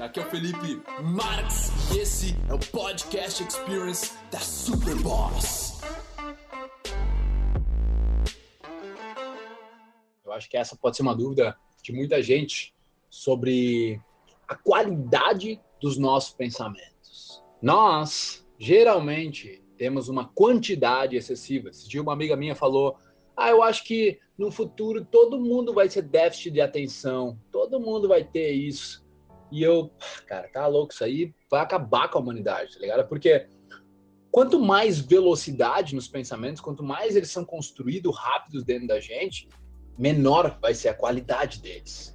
Aqui é o Felipe Marx e esse é o Podcast Experience da Superboss. Eu acho que essa pode ser uma dúvida de muita gente sobre a qualidade dos nossos pensamentos. Nós, geralmente, temos uma quantidade excessiva. Esse dia uma amiga minha falou: Ah, eu acho que no futuro todo mundo vai ser déficit de atenção, todo mundo vai ter isso. E eu, cara, tá louco, isso aí vai acabar com a humanidade, tá ligado? Porque quanto mais velocidade nos pensamentos, quanto mais eles são construídos rápidos dentro da gente, menor vai ser a qualidade deles.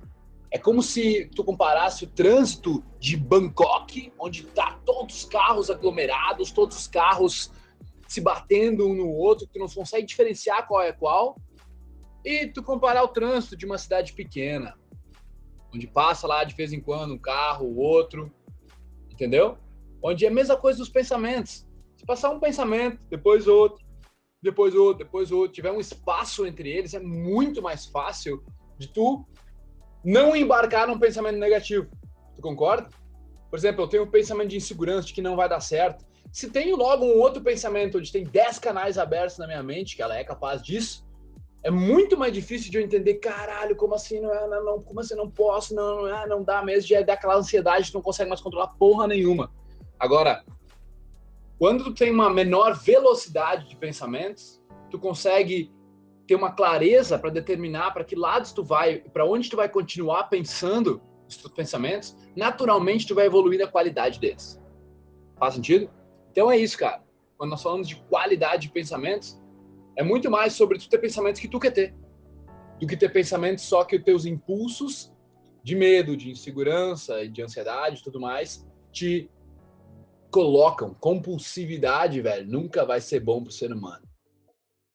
É como se tu comparasse o trânsito de Bangkok, onde tá todos os carros aglomerados, todos os carros se batendo um no outro, que tu não consegue diferenciar qual é qual, e tu comparar o trânsito de uma cidade pequena, onde passa lá de vez em quando um carro, outro, entendeu? Onde é a mesma coisa dos pensamentos. Se passar um pensamento, depois outro, depois outro, depois outro, tiver um espaço entre eles, é muito mais fácil de tu não embarcar num pensamento negativo. Tu concorda? Por exemplo, eu tenho um pensamento de insegurança, de que não vai dar certo. Se tenho logo um outro pensamento onde tem 10 canais abertos na minha mente, que ela é capaz disso, é muito mais difícil de eu entender, caralho, como assim não é, não, não como assim não posso, não, não, é, não dá mesmo, já dá aquela ansiedade, tu não consegue mais controlar porra nenhuma. Agora, quando tu tem uma menor velocidade de pensamentos, tu consegue ter uma clareza para determinar para que lados tu vai, para onde tu vai continuar pensando os teus pensamentos, naturalmente tu vai evoluir a qualidade deles. Faz sentido? Então é isso, cara. Quando nós falamos de qualidade de pensamentos, é muito mais sobre tu ter pensamentos que tu quer ter, do que ter pensamentos só que os teus impulsos de medo, de insegurança e de ansiedade e tudo mais te colocam. Compulsividade, velho, nunca vai ser bom pro ser humano.